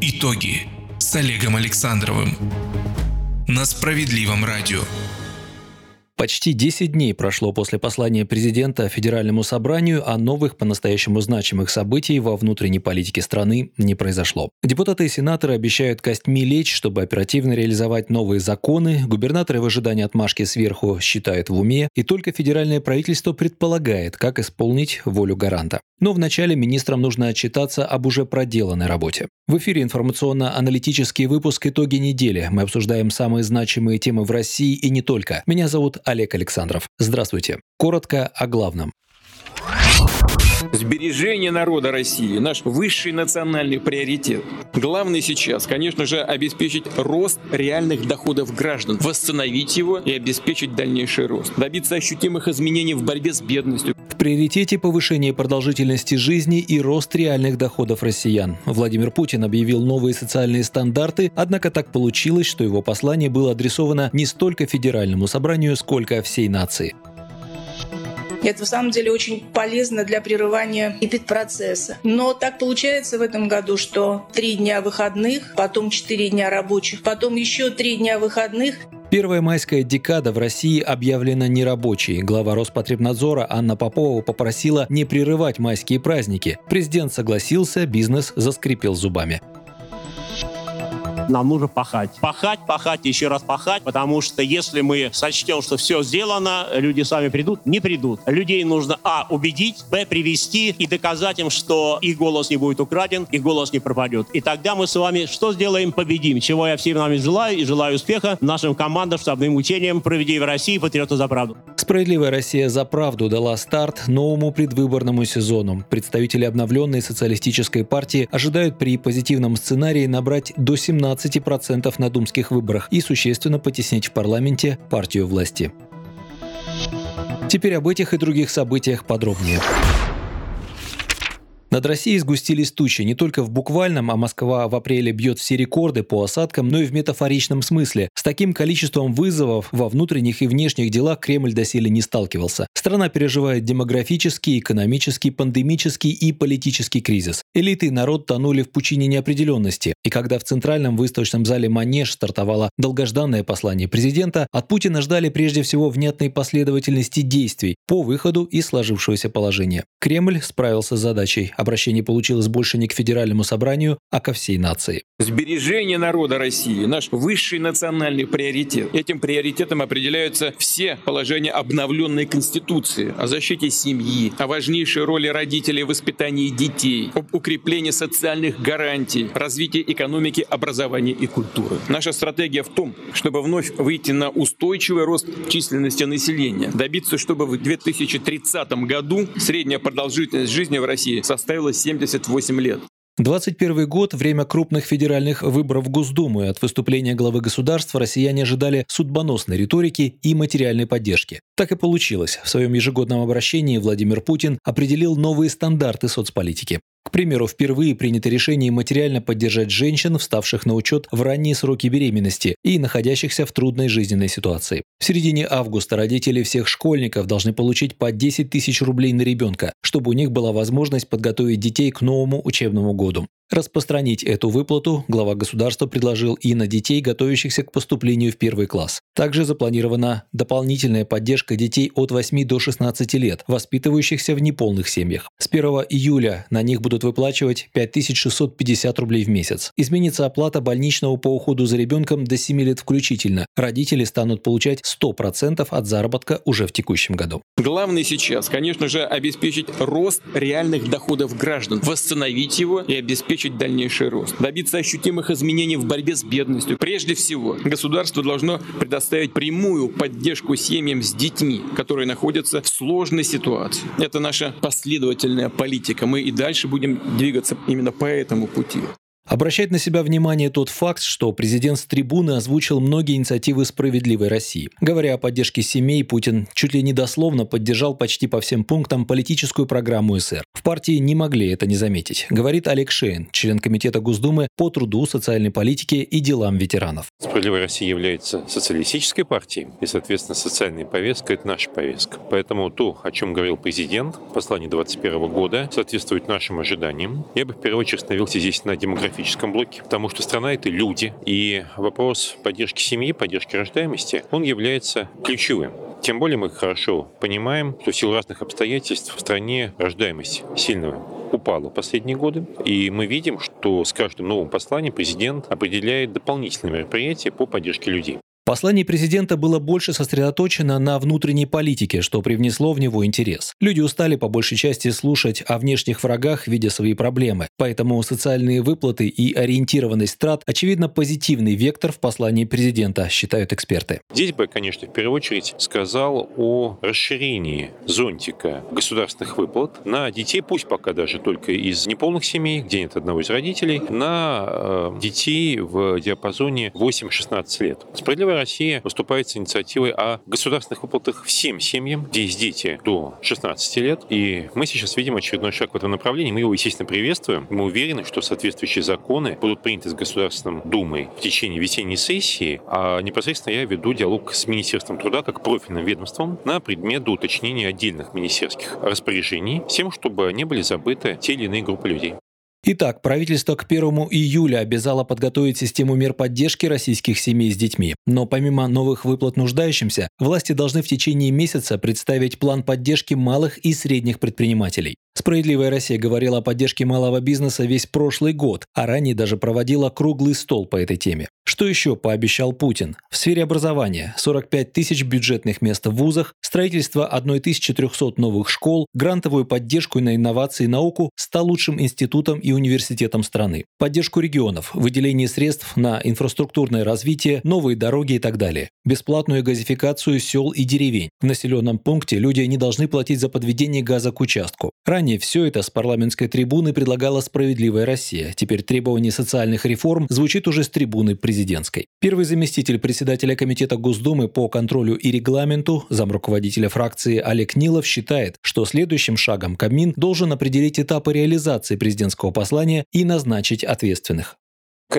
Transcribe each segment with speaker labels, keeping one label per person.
Speaker 1: Итоги с Олегом Александровым на Справедливом радио.
Speaker 2: Почти 10 дней прошло после послания президента Федеральному собранию, а новых по-настоящему значимых событий во внутренней политике страны не произошло. Депутаты и сенаторы обещают костьми лечь, чтобы оперативно реализовать новые законы, губернаторы в ожидании отмашки сверху считают в уме, и только федеральное правительство предполагает, как исполнить волю гаранта. Но вначале министрам нужно отчитаться об уже проделанной работе. В эфире информационно-аналитический выпуск «Итоги недели». Мы обсуждаем самые значимые темы в России и не только. Меня зовут Олег Александров. Здравствуйте. Коротко о главном.
Speaker 3: Сбережение народа России – наш высший национальный приоритет. Главное сейчас, конечно же, обеспечить рост реальных доходов граждан, восстановить его и обеспечить дальнейший рост, добиться ощутимых изменений в борьбе с бедностью.
Speaker 2: Приоритете повышение продолжительности жизни и рост реальных доходов россиян. Владимир Путин объявил новые социальные стандарты, однако так получилось, что его послание было адресовано не столько федеральному собранию, сколько всей нации.
Speaker 4: Это, в самом деле, очень полезно для прерывания эпидпроцесса. Но так получается в этом году, что три дня выходных, потом четыре дня рабочих, потом еще три дня выходных,
Speaker 2: Первая майская декада в России объявлена нерабочей. Глава Роспотребнадзора Анна Попова попросила не прерывать майские праздники. Президент согласился, бизнес заскрипел зубами
Speaker 5: нам нужно пахать. Пахать, пахать, еще раз пахать, потому что если мы сочтем, что все сделано, люди сами придут, не придут. Людей нужно, а, убедить, б, привести и доказать им, что их голос не будет украден, их голос не пропадет. И тогда мы с вами что сделаем? Победим. Чего я всем нам желаю и желаю успеха нашим командам, штабным учениям «Проведи в России. Патриоты за правду».
Speaker 2: Справедливая Россия за правду дала старт новому предвыборному сезону. Представители обновленной социалистической партии ожидают при позитивном сценарии набрать до 17 15% на думских выборах и существенно потеснить в парламенте партию власти. Теперь об этих и других событиях подробнее. Над Россией сгустились тучи не только в буквальном, а Москва в апреле бьет все рекорды по осадкам, но и в метафоричном смысле. С таким количеством вызовов во внутренних и внешних делах Кремль доселе не сталкивался. Страна переживает демографический, экономический, пандемический и политический кризис. Элиты и народ тонули в пучине неопределенности. И когда в центральном выставочном зале Манеж стартовало долгожданное послание президента, от Путина ждали прежде всего внятной последовательности действий по выходу из сложившегося положения. Кремль справился с задачей обращение получилось больше не к федеральному собранию, а ко всей нации.
Speaker 3: Сбережение народа России – наш высший национальный приоритет. Этим приоритетом определяются все положения обновленной Конституции о защите семьи, о важнейшей роли родителей в воспитании детей, об укреплении социальных гарантий, развитии экономики, образования и культуры. Наша стратегия в том, чтобы вновь выйти на устойчивый рост численности населения, добиться, чтобы в 2030 году средняя продолжительность жизни в России составила составила 78 лет.
Speaker 2: 21 год – время крупных федеральных выборов в Госдуму, и от выступления главы государства россияне ожидали судьбоносной риторики и материальной поддержки. Так и получилось. В своем ежегодном обращении Владимир Путин определил новые стандарты соцполитики. К примеру, впервые принято решение материально поддержать женщин, вставших на учет в ранние сроки беременности и находящихся в трудной жизненной ситуации. В середине августа родители всех школьников должны получить по 10 тысяч рублей на ребенка, чтобы у них была возможность подготовить детей к новому учебному году. Распространить эту выплату глава государства предложил и на детей, готовящихся к поступлению в первый класс. Также запланирована дополнительная поддержка детей от 8 до 16 лет, воспитывающихся в неполных семьях. С 1 июля на них будут выплачивать 5650 рублей в месяц. Изменится оплата больничного по уходу за ребенком до 7 лет включительно. Родители станут получать 100% от заработка уже в текущем году.
Speaker 3: Главное сейчас, конечно же, обеспечить рост реальных доходов граждан, восстановить его и обеспечить обеспечить дальнейший рост, добиться ощутимых изменений в борьбе с бедностью. Прежде всего, государство должно предоставить прямую поддержку семьям с детьми, которые находятся в сложной ситуации. Это наша последовательная политика. Мы и дальше будем двигаться именно по этому пути.
Speaker 2: Обращает на себя внимание тот факт, что президент с трибуны озвучил многие инициативы «Справедливой России». Говоря о поддержке семей, Путин чуть ли не дословно поддержал почти по всем пунктам политическую программу СР. В партии не могли это не заметить, говорит Олег Шейн, член Комитета Госдумы по труду, социальной политике и делам ветеранов.
Speaker 6: «Справедливая Россия» является социалистической партией, и, соответственно, социальная повестка – это наша повестка. Поэтому то, о чем говорил президент в послании 2021 года, соответствует нашим ожиданиям. Я бы в первую очередь остановился здесь на демографии демографическом блоке, потому что страна — это люди, и вопрос поддержки семьи, поддержки рождаемости, он является ключевым. Тем более мы хорошо понимаем, что в силу разных обстоятельств в стране рождаемость сильно упала в последние годы. И мы видим, что с каждым новым посланием президент определяет дополнительные мероприятия по поддержке людей.
Speaker 2: Послание президента было больше сосредоточено на внутренней политике, что привнесло в него интерес. Люди устали по большей части слушать о внешних врагах, видя свои проблемы. Поэтому социальные выплаты и ориентированность трат – очевидно позитивный вектор в послании президента, считают эксперты.
Speaker 6: Здесь бы, конечно, в первую очередь сказал о расширении зонтика государственных выплат на детей, пусть пока даже только из неполных семей, где нет одного из родителей, на э, детей в диапазоне 8-16 лет. Справедливая Россия выступает с инициативой о государственных выплатах всем семьям, где есть дети до 16 лет. И мы сейчас видим очередной шаг в этом направлении. Мы его, естественно, приветствуем. Мы уверены, что соответствующие законы будут приняты с Государственной Думой в течение весенней сессии. А непосредственно я веду диалог с Министерством труда как профильным ведомством на предмет уточнения отдельных министерских распоряжений с тем, чтобы не были забыты те или иные группы людей.
Speaker 2: Итак, правительство к 1 июля обязало подготовить систему мер поддержки российских семей с детьми. Но помимо новых выплат нуждающимся, власти должны в течение месяца представить план поддержки малых и средних предпринимателей. Справедливая Россия говорила о поддержке малого бизнеса весь прошлый год, а ранее даже проводила круглый стол по этой теме. Что еще пообещал Путин? В сфере образования 45 тысяч бюджетных мест в вузах, строительство 1300 новых школ, грантовую поддержку на инновации и науку 100 лучшим институтом и университетом страны, поддержку регионов, выделение средств на инфраструктурное развитие, новые дороги и так далее, бесплатную газификацию сел и деревень. В населенном пункте люди не должны платить за подведение газа к участку. Ранее все это с парламентской трибуны предлагала «Справедливая Россия». Теперь требование социальных реформ звучит уже с трибуны президента президентской. Первый заместитель председателя Комитета Госдумы по контролю и регламенту, замруководителя фракции Олег Нилов считает, что следующим шагом Кабмин должен определить этапы реализации президентского послания и назначить ответственных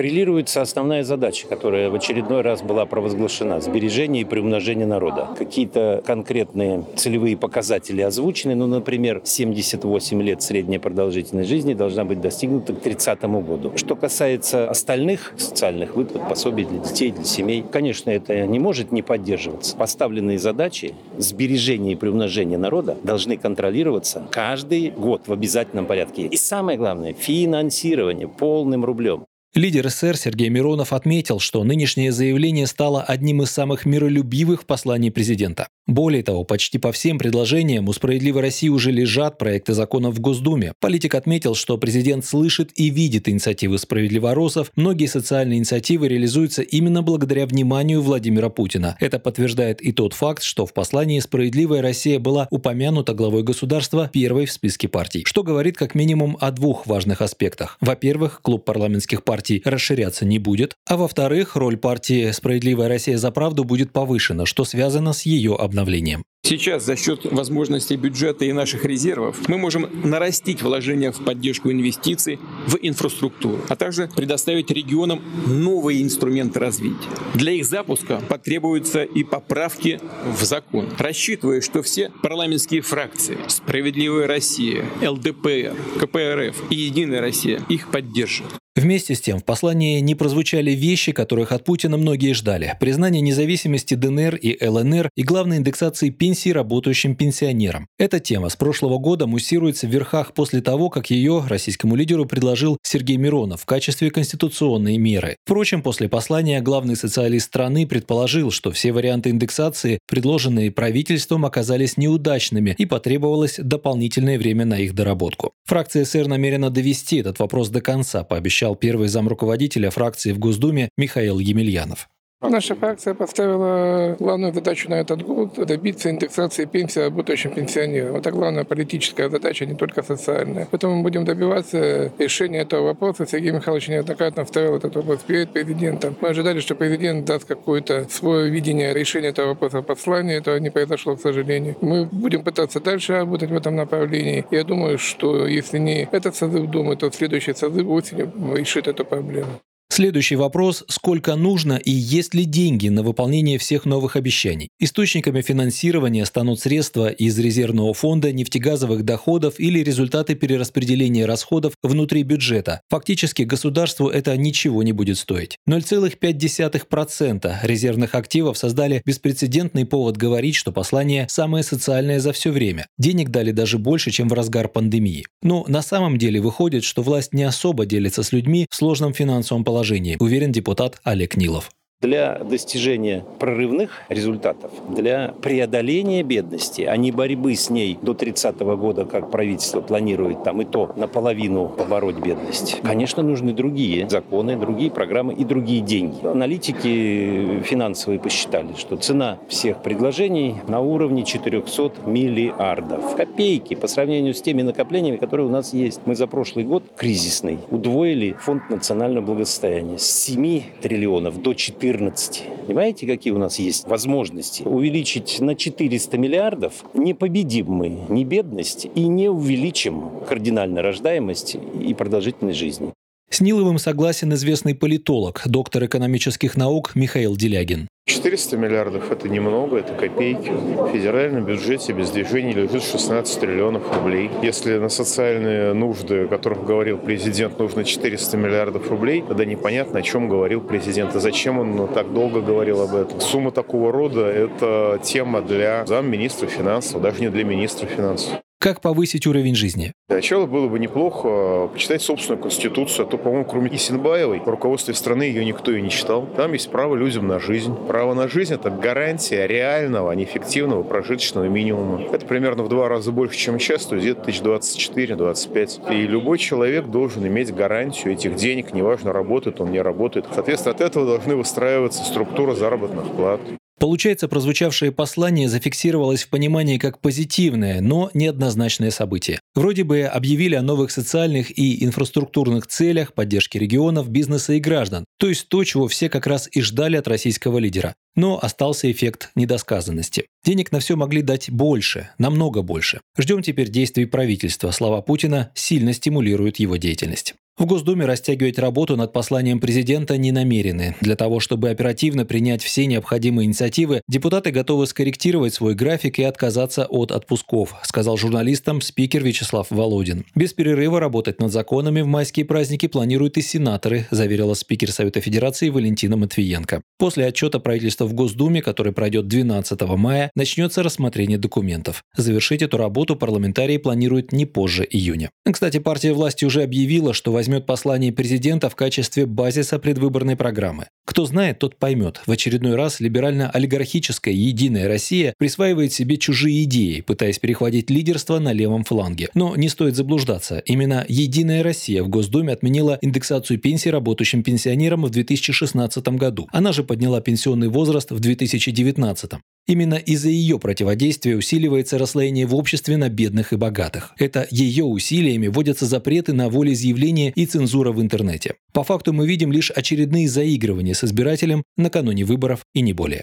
Speaker 7: коррелируется основная задача, которая в очередной раз была провозглашена – сбережение и приумножение народа. Какие-то конкретные целевые показатели озвучены, ну, например, 78 лет средняя продолжительность жизни должна быть достигнута к 30 году. Что касается остальных социальных выплат, пособий для детей, для семей, конечно, это не может не поддерживаться. Поставленные задачи сбережения и приумножения народа должны контролироваться каждый год в обязательном порядке. И самое главное – финансирование полным рублем.
Speaker 2: Лидер СССР Сергей Миронов отметил, что нынешнее заявление стало одним из самых миролюбивых в послании президента. Более того, почти по всем предложениям у «Справедливой России» уже лежат проекты законов в Госдуме. Политик отметил, что президент слышит и видит инициативы справедливоросов. Многие социальные инициативы реализуются именно благодаря вниманию Владимира Путина. Это подтверждает и тот факт, что в послании «Справедливая Россия» была упомянута главой государства первой в списке партий, что говорит как минимум о двух важных аспектах. Во-первых, клуб парламентских партий партий расширяться не будет, а во-вторых, роль партии «Справедливая Россия за правду» будет повышена, что связано с ее обновлением.
Speaker 3: Сейчас за счет возможностей бюджета и наших резервов мы можем нарастить вложения в поддержку инвестиций в инфраструктуру, а также предоставить регионам новые инструменты развития. Для их запуска потребуются и поправки в закон. Рассчитываю, что все парламентские фракции «Справедливая Россия», ЛДПР, КПРФ и «Единая Россия» их поддержат.
Speaker 2: Вместе с тем, в послании не прозвучали вещи, которых от Путина многие ждали. Признание независимости ДНР и ЛНР и главной индексации пенсий работающим пенсионерам. Эта тема с прошлого года муссируется в верхах после того, как ее российскому лидеру предложил Сергей Миронов в качестве конституционной меры. Впрочем, после послания главный социалист страны предположил, что все варианты индексации, предложенные правительством, оказались неудачными и потребовалось дополнительное время на их доработку. Фракция СР намерена довести этот вопрос до конца, пообещав пообещал первый замруководителя фракции в Госдуме Михаил Емельянов.
Speaker 8: Наша фракция поставила главную задачу на этот год – добиться индексации пенсии работающим пенсионерам. Это главная политическая задача, не только социальная. Поэтому мы будем добиваться решения этого вопроса. Сергей Михайлович неоднократно вставил этот вопрос перед президентом. Мы ожидали, что президент даст какое-то свое видение решения этого вопроса в послании. Этого не произошло, к сожалению. Мы будем пытаться дальше работать в этом направлении. Я думаю, что если не этот созыв Думы, то следующий созыв осенью решит эту проблему.
Speaker 2: Следующий вопрос – сколько нужно и есть ли деньги на выполнение всех новых обещаний? Источниками финансирования станут средства из резервного фонда, нефтегазовых доходов или результаты перераспределения расходов внутри бюджета. Фактически государству это ничего не будет стоить. 0,5% резервных активов создали беспрецедентный повод говорить, что послание самое социальное за все время. Денег дали даже больше, чем в разгар пандемии. Но на самом деле выходит, что власть не особо делится с людьми в сложном финансовом положении положении, уверен депутат Олег Нилов
Speaker 7: для достижения прорывных результатов, для преодоления бедности, а не борьбы с ней до 30 года, как правительство планирует там и то наполовину побороть бедность. Конечно, нужны другие законы, другие программы и другие деньги. Аналитики финансовые посчитали, что цена всех предложений на уровне 400 миллиардов. Копейки по сравнению с теми накоплениями, которые у нас есть. Мы за прошлый год кризисный удвоили фонд национального благосостояния с 7 триллионов до 14 14. Понимаете, какие у нас есть возможности? Увеличить на 400 миллиардов не победим мы ни бедность и не увеличим кардинально рождаемость и продолжительность жизни.
Speaker 2: С Ниловым согласен известный политолог, доктор экономических наук Михаил Делягин.
Speaker 9: 400 миллиардов – это немного, это копейки. В федеральном бюджете без движения лежит 16 триллионов рублей. Если на социальные нужды, о которых говорил президент, нужно 400 миллиардов рублей, тогда непонятно, о чем говорил президент и зачем он так долго говорил об этом. Сумма такого рода – это тема для замминистра финансов, даже не для министра финансов.
Speaker 2: Как повысить уровень жизни?
Speaker 9: Для начала было бы неплохо почитать собственную конституцию, а то, по-моему, кроме Исенбаевой, руководстве страны ее никто и не читал. Там есть право людям на жизнь. Право на жизнь – это гарантия реального, а не фиктивного прожиточного минимума. Это примерно в два раза больше, чем сейчас, то есть где-то тысяч 24-25. И любой человек должен иметь гарантию этих денег, неважно, работает он, не работает. Соответственно, от этого должны выстраиваться структура заработных плат.
Speaker 2: Получается, прозвучавшее послание зафиксировалось в понимании как позитивное, но неоднозначное событие. Вроде бы объявили о новых социальных и инфраструктурных целях поддержки регионов, бизнеса и граждан, то есть то, чего все как раз и ждали от российского лидера. Но остался эффект недосказанности. Денег на все могли дать больше, намного больше. Ждем теперь действий правительства. Слова Путина сильно стимулируют его деятельность. В Госдуме растягивать работу над посланием президента не намерены. Для того, чтобы оперативно принять все необходимые инициативы, депутаты готовы скорректировать свой график и отказаться от отпусков, сказал журналистам спикер Вячеслав Володин. Без перерыва работать над законами в майские праздники планируют и сенаторы, заверила спикер Совета Федерации Валентина Матвиенко. После отчета правительства в Госдуме, который пройдет 12 мая, начнется рассмотрение документов. Завершить эту работу парламентарии планируют не позже июня. Кстати, партия власти уже объявила, что возьмет послание президента в качестве базиса предвыборной программы. Кто знает, тот поймет. В очередной раз либерально-олигархическая «Единая Россия» присваивает себе чужие идеи, пытаясь перехватить лидерство на левом фланге. Но не стоит заблуждаться. Именно «Единая Россия» в Госдуме отменила индексацию пенсий работающим пенсионерам в 2016 году. Она же подняла пенсионный возраст в 2019. Именно из-за ее противодействия усиливается расслоение в обществе на бедных и богатых. Это ее усилиями вводятся запреты на волеизъявление и цензура в интернете. По факту мы видим лишь очередные заигрывания с избирателем накануне выборов и не более.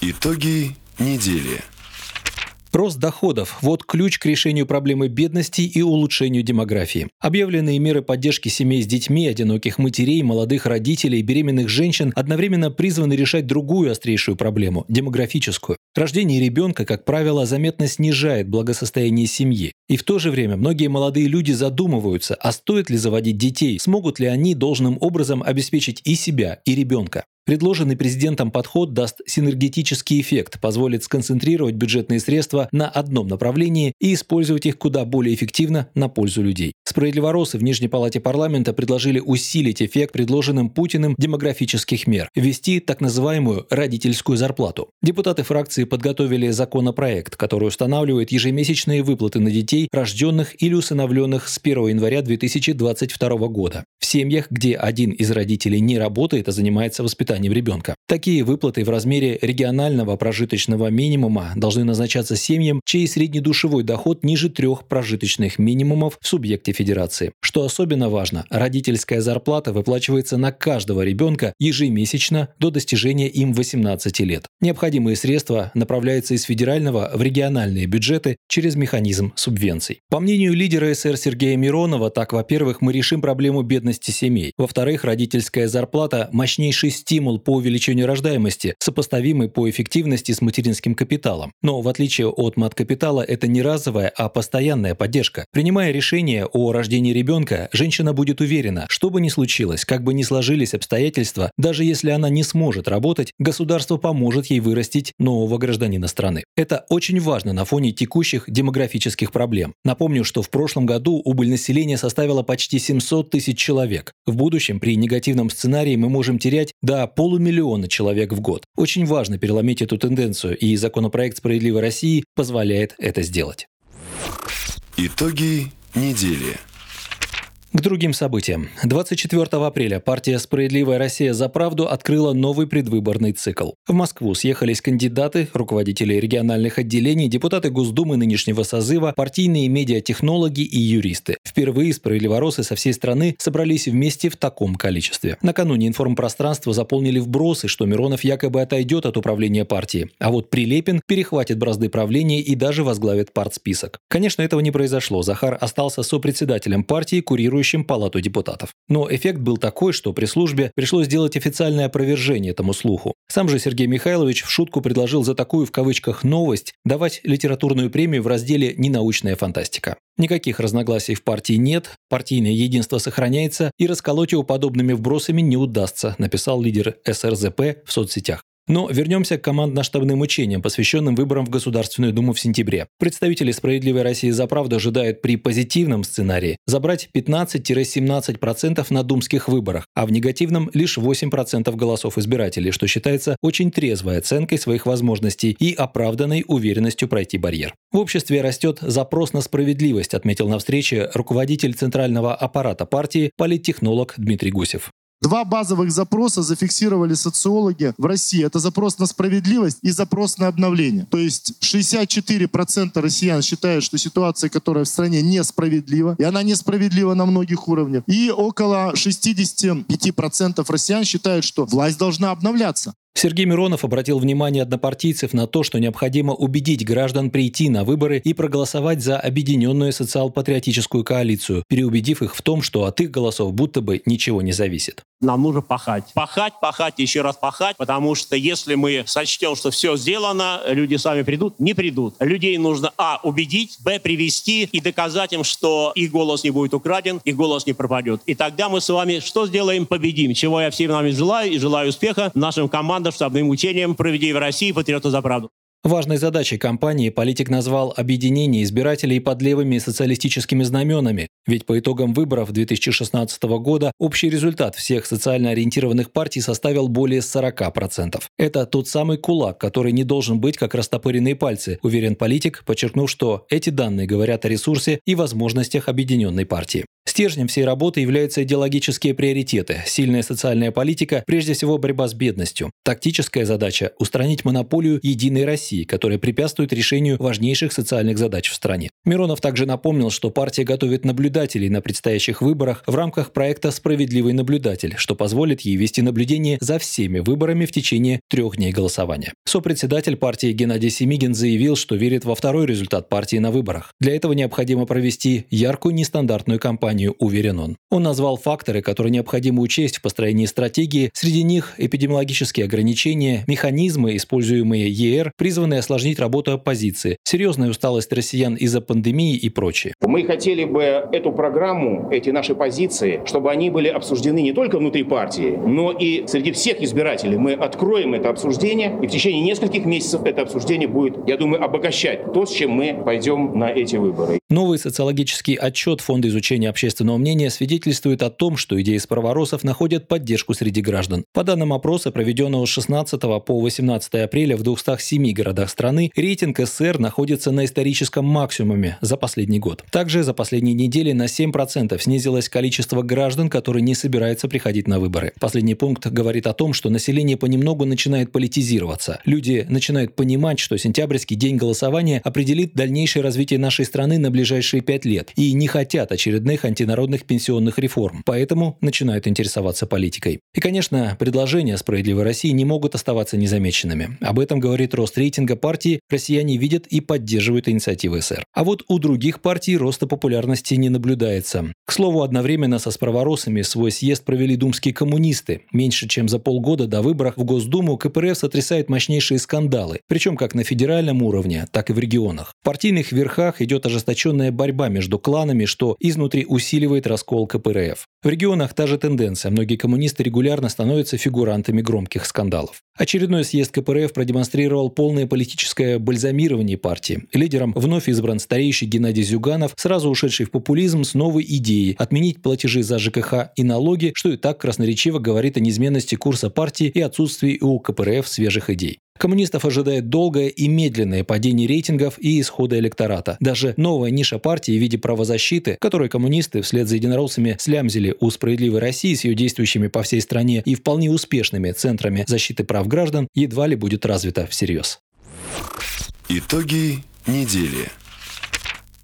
Speaker 10: Итоги недели.
Speaker 2: Рост доходов – вот ключ к решению проблемы бедности и улучшению демографии. Объявленные меры поддержки семей с детьми, одиноких матерей, молодых родителей, беременных женщин одновременно призваны решать другую острейшую проблему – демографическую. Рождение ребенка, как правило, заметно снижает благосостояние семьи. И в то же время многие молодые люди задумываются, а стоит ли заводить детей, смогут ли они должным образом обеспечить и себя, и ребенка. Предложенный президентом подход даст синергетический эффект, позволит сконцентрировать бюджетные средства на одном направлении и использовать их куда более эффективно на пользу людей. Справедливоросы в Нижней палате парламента предложили усилить эффект предложенным Путиным демографических мер, ввести так называемую родительскую зарплату. Депутаты фракции подготовили законопроект, который устанавливает ежемесячные выплаты на детей, рожденных или усыновленных с 1 января 2022 года. В семьях, где один из родителей не работает, а занимается воспитанием воспитанием ребенка. Такие выплаты в размере регионального прожиточного минимума должны назначаться семьям, чей среднедушевой доход ниже трех прожиточных минимумов в субъекте федерации. Что особенно важно, родительская зарплата выплачивается на каждого ребенка ежемесячно до достижения им 18 лет. Необходимые средства направляются из федерального в региональные бюджеты через механизм субвенций. По мнению лидера СР Сергея Миронова, так, во-первых, мы решим проблему бедности семей. Во-вторых, родительская зарплата – мощнейший стимул по увеличению рождаемости, сопоставимый по эффективности с материнским капиталом. Но в отличие от мат-капитала, это не разовая, а постоянная поддержка. Принимая решение о рождении ребенка, женщина будет уверена, что бы ни случилось, как бы ни сложились обстоятельства, даже если она не сможет работать, государство поможет ей вырастить нового гражданина страны. Это очень важно на фоне текущих демографических проблем. Напомню, что в прошлом году убыль населения составила почти 700 тысяч человек. В будущем при негативном сценарии мы можем терять до полумиллиона человек в год. Очень важно переломить эту тенденцию, и законопроект «Справедливой России» позволяет это сделать.
Speaker 10: Итоги недели.
Speaker 2: К другим событиям. 24 апреля партия «Справедливая Россия за правду» открыла новый предвыборный цикл. В Москву съехались кандидаты, руководители региональных отделений, депутаты Госдумы нынешнего созыва, партийные медиатехнологи и юристы. Впервые справедливоросы со всей страны собрались вместе в таком количестве. Накануне информпространство заполнили вбросы, что Миронов якобы отойдет от управления партии, а вот Прилепин перехватит бразды правления и даже возглавит партсписок. Конечно, этого не произошло. Захар остался сопредседателем партии, курируя контролирующим Палату депутатов. Но эффект был такой, что при службе пришлось сделать официальное опровержение этому слуху. Сам же Сергей Михайлович в шутку предложил за такую в кавычках «новость» давать литературную премию в разделе «Ненаучная фантастика». Никаких разногласий в партии нет, партийное единство сохраняется и расколоть его подобными вбросами не удастся, написал лидер СРЗП в соцсетях. Но вернемся к командно-штабным учениям, посвященным выборам в Государственную Думу в сентябре. Представители «Справедливой России за правду» ожидают при позитивном сценарии забрать 15-17% на думских выборах, а в негативном лишь 8% голосов избирателей, что считается очень трезвой оценкой своих возможностей и оправданной уверенностью пройти барьер. В обществе растет запрос на справедливость, отметил на встрече руководитель центрального аппарата партии политтехнолог Дмитрий Гусев.
Speaker 11: Два базовых запроса зафиксировали социологи в России. Это запрос на справедливость и запрос на обновление. То есть 64% россиян считают, что ситуация, которая в стране несправедлива, и она несправедлива на многих уровнях. И около 65% россиян считают, что власть должна обновляться.
Speaker 2: Сергей Миронов обратил внимание однопартийцев на то, что необходимо убедить граждан прийти на выборы и проголосовать за объединенную социал-патриотическую коалицию, переубедив их в том, что от их голосов будто бы ничего не зависит.
Speaker 5: Нам нужно пахать. Пахать, пахать, еще раз пахать, потому что если мы сочтем, что все сделано, люди сами придут, не придут. Людей нужно, а, убедить, б, привести и доказать им, что их голос не будет украден, их голос не пропадет. И тогда мы с вами что сделаем? Победим. Чего я всем нам желаю и желаю успеха нашим командам команда штабным учением «Проведи в России патриоты за правду».
Speaker 2: Важной задачей кампании политик назвал объединение избирателей под левыми социалистическими знаменами, ведь по итогам выборов 2016 года общий результат всех социально ориентированных партий составил более 40%. Это тот самый кулак, который не должен быть как растопыренные пальцы, уверен политик, подчеркнув, что эти данные говорят о ресурсе и возможностях объединенной партии. Стержнем всей работы являются идеологические приоритеты, сильная социальная политика, прежде всего борьба с бедностью. Тактическая задача – устранить монополию «Единой России», которая препятствует решению важнейших социальных задач в стране. Миронов также напомнил, что партия готовит наблюдателей на предстоящих выборах в рамках проекта «Справедливый наблюдатель», что позволит ей вести наблюдение за всеми выборами в течение трех дней голосования. Сопредседатель партии Геннадий Семигин заявил, что верит во второй результат партии на выборах. Для этого необходимо провести яркую нестандартную кампанию уверен он. Он назвал факторы, которые необходимо учесть в построении стратегии. Среди них эпидемиологические ограничения, механизмы, используемые ЕР, призванные осложнить работу оппозиции, серьезная усталость россиян из-за пандемии и прочее.
Speaker 12: Мы хотели бы эту программу, эти наши позиции, чтобы они были обсуждены не только внутри партии, но и среди всех избирателей. Мы откроем это обсуждение, и в течение нескольких месяцев это обсуждение будет, я думаю, обогащать то, с чем мы пойдем на эти выборы.
Speaker 2: Новый социологический отчет Фонда изучения общественного общественного мнения свидетельствует о том, что идеи справоросов находят поддержку среди граждан. По данным опроса, проведенного с 16 по 18 апреля в 207 городах городах страны рейтинг СССР находится на историческом максимуме за последний год. Также за последние недели на 7% снизилось количество граждан, которые не собираются приходить на выборы. Последний пункт говорит о том, что население понемногу начинает политизироваться. Люди начинают понимать, что сентябрьский день голосования определит дальнейшее развитие нашей страны на ближайшие пять лет и не хотят очередных антинародных пенсионных реформ. Поэтому начинают интересоваться политикой. И, конечно, предложения «Справедливой России» не могут оставаться незамеченными. Об этом говорит рост рейтинга партии, россияне видят и поддерживают инициативы СР. А вот у других партий роста популярности не наблюдается. К слову, одновременно со справоросами свой съезд провели думские коммунисты. Меньше чем за полгода до выборов в Госдуму КПРФ сотрясает мощнейшие скандалы, причем как на федеральном уровне, так и в регионах. В партийных верхах идет ожесточенная борьба между кланами, что изнутри усиливает раскол КПРФ. В регионах та же тенденция. Многие коммунисты регулярно становятся фигурантами громких скандалов. Очередной съезд КПРФ продемонстрировал полное политическое бальзамирование партии. Лидером вновь избран старейший Геннадий Зюганов, сразу ушедший в популизм с новой идеей отменить платежи за ЖКХ и налоги, что и так красноречиво говорит о неизменности курса партии и отсутствии у КПРФ свежих идей. Коммунистов ожидает долгое и медленное падение рейтингов и исхода электората. Даже новая ниша партии в виде правозащиты, которую коммунисты вслед за единороссами слямзили у «Справедливой России» с ее действующими по всей стране и вполне успешными центрами защиты прав граждан, едва ли будет развита всерьез.
Speaker 10: Итоги недели.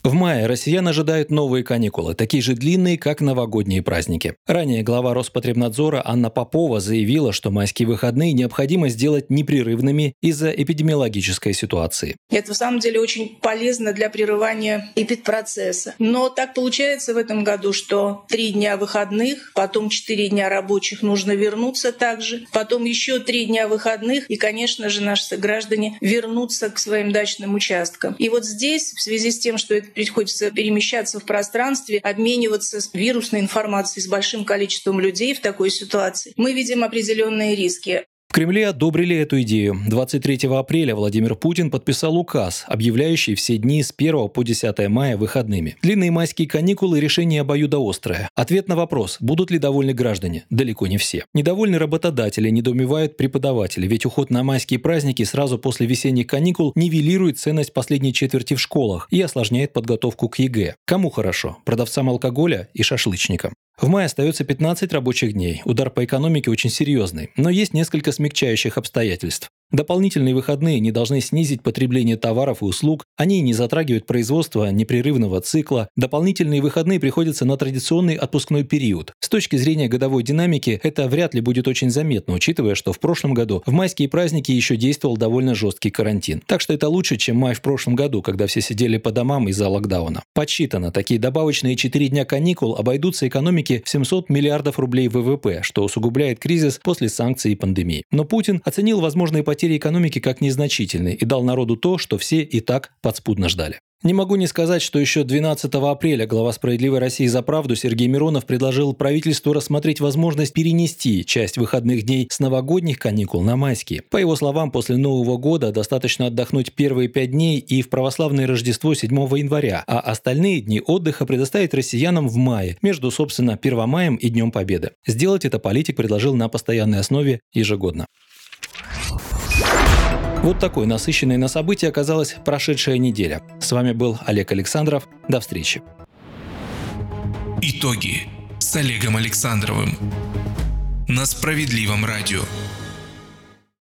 Speaker 2: В мае россиян ожидают новые каникулы, такие же длинные, как новогодние праздники. Ранее глава Роспотребнадзора Анна Попова заявила, что майские выходные необходимо сделать непрерывными из-за эпидемиологической ситуации.
Speaker 4: Это в самом деле очень полезно для прерывания эпидпроцесса. Но так получается в этом году, что три дня выходных, потом четыре дня рабочих нужно вернуться также, потом еще три дня выходных, и, конечно же, наши граждане вернутся к своим дачным участкам. И вот здесь, в связи с тем, что это приходится перемещаться в пространстве, обмениваться вирусной информацией с большим количеством людей в такой ситуации, мы видим определенные риски.
Speaker 2: В Кремле одобрили эту идею. 23 апреля Владимир Путин подписал указ, объявляющий все дни с 1 по 10 мая выходными. Длинные майские каникулы – решение обоюдоострое. Ответ на вопрос, будут ли довольны граждане? Далеко не все. Недовольны работодатели, недоумевают преподаватели, ведь уход на майские праздники сразу после весенних каникул нивелирует ценность последней четверти в школах и осложняет подготовку к ЕГЭ. Кому хорошо? Продавцам алкоголя и шашлычникам. В мае остается 15 рабочих дней. Удар по экономике очень серьезный. Но есть несколько смягчающих обстоятельств. Дополнительные выходные не должны снизить потребление товаров и услуг, они не затрагивают производство непрерывного цикла. Дополнительные выходные приходятся на традиционный отпускной период. С точки зрения годовой динамики это вряд ли будет очень заметно, учитывая, что в прошлом году в майские праздники еще действовал довольно жесткий карантин. Так что это лучше, чем май в прошлом году, когда все сидели по домам из-за локдауна. Подсчитано, такие добавочные 4 дня каникул обойдутся экономике в 700 миллиардов рублей ВВП, что усугубляет кризис после санкций и пандемии. Но Путин оценил возможные потери потери экономики как незначительные и дал народу то, что все и так подспудно ждали. Не могу не сказать, что еще 12 апреля глава «Справедливой России за правду» Сергей Миронов предложил правительству рассмотреть возможность перенести часть выходных дней с новогодних каникул на майские. По его словам, после Нового года достаточно отдохнуть первые пять дней и в православное Рождество 7 января, а остальные дни отдыха предоставить россиянам в мае, между, собственно, 1 маем и Днем Победы. Сделать это политик предложил на постоянной основе ежегодно. Вот такой насыщенной на события оказалась прошедшая неделя. С вами был Олег Александров. До встречи.
Speaker 1: Итоги с Олегом Александровым на Справедливом радио.